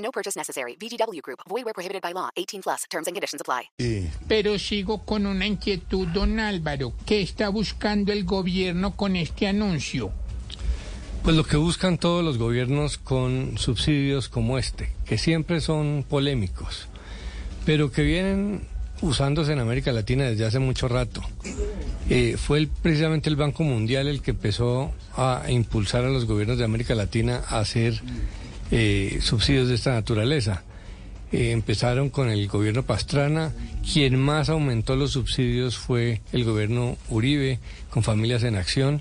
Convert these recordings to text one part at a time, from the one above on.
No purchase necessary. VGW Group. Void where prohibited by law. 18 plus. Terms and conditions apply. Pero sigo con una inquietud, don Álvaro. ¿Qué está buscando el gobierno con este anuncio? Pues lo que buscan todos los gobiernos con subsidios como este, que siempre son polémicos, pero que vienen usándose en América Latina desde hace mucho rato. Eh, fue el- precisamente el Banco Mundial el que empezó a impulsar a los gobiernos de América Latina a hacer eh, subsidios de esta naturaleza. Eh, empezaron con el gobierno Pastrana, quien más aumentó los subsidios fue el gobierno Uribe, con familias en acción,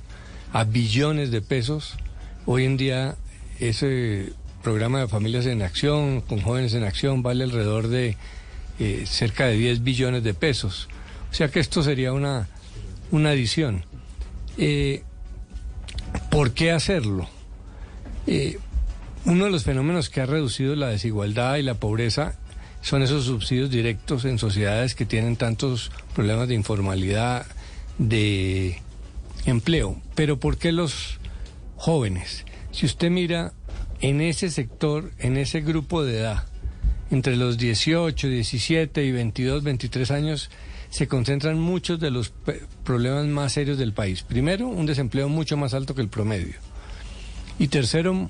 a billones de pesos. Hoy en día ese programa de familias en acción, con jóvenes en acción, vale alrededor de eh, cerca de 10 billones de pesos. O sea que esto sería una, una adición. Eh, ¿Por qué hacerlo? Uno de los fenómenos que ha reducido la desigualdad y la pobreza son esos subsidios directos en sociedades que tienen tantos problemas de informalidad, de empleo. Pero ¿por qué los jóvenes? Si usted mira en ese sector, en ese grupo de edad, entre los 18, 17 y 22, 23 años, se concentran muchos de los problemas más serios del país. Primero, un desempleo mucho más alto que el promedio. Y tercero,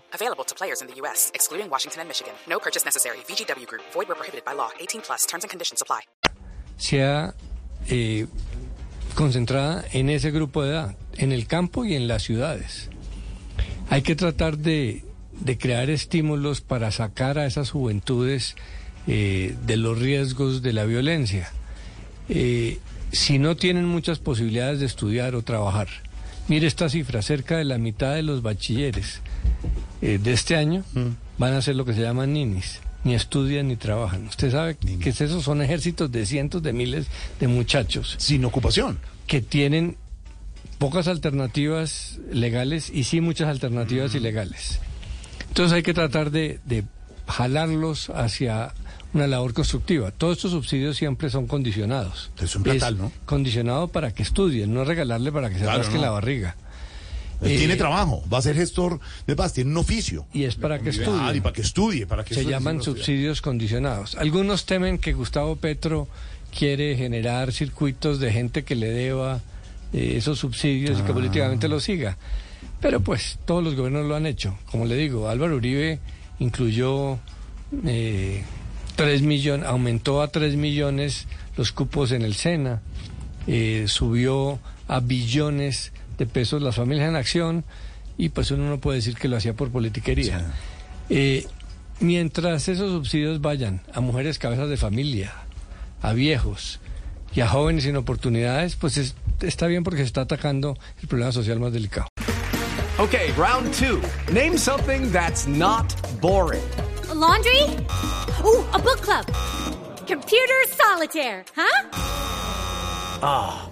Available to players in the U.S., excluding Washington and Michigan. No purchase necessary. VGW Group, void where prohibited by law. 18 plus terms and conditions apply. sea eh, concentrada en ese grupo de edad, en el campo y en las ciudades. Hay que tratar de, de crear estímulos para sacar a esas juventudes eh, de los riesgos de la violencia. Eh, si no tienen muchas posibilidades de estudiar o trabajar, mire esta cifra, cerca de la mitad de los bachilleres eh, de este año van a ser lo que se llaman ninis. Ni estudian ni trabajan. Usted sabe que esos son ejércitos de cientos de miles de muchachos Sin ocupación. que tienen pocas alternativas legales y sí muchas alternativas ilegales. Entonces hay que tratar de, de jalarlos hacia una labor constructiva. Todos estos subsidios siempre son condicionados. Es un platal, ¿no? Condicionado para que estudien, no regalarle para que se Claro, rasque no. la barriga. Eh, tiene trabajo, va a ser gestor de paz, tiene un oficio. Y es para que Ah, y para que estudie, para que Se estudie, llaman subsidios condicionados. Algunos temen que Gustavo Petro quiere generar circuitos de gente que le deba eh, esos subsidios Ah. y que políticamente lo siga. Pero pues todos los gobiernos lo han hecho. Como le digo, Álvaro Uribe incluyó eh, 3 millones, aumentó a 3 millones los cupos en el SENA, eh, subió a billones de pesos las familias en acción y pues uno no puede decir que lo hacía por politiquería. Eh, mientras esos subsidios vayan a mujeres cabezas de familia, a viejos y a jóvenes sin oportunidades, pues es- está bien porque se está atacando el problema social más delicado. Okay, round two. Name something that's not boring. laundry? Ooh, a book club. Computer solitaire, huh?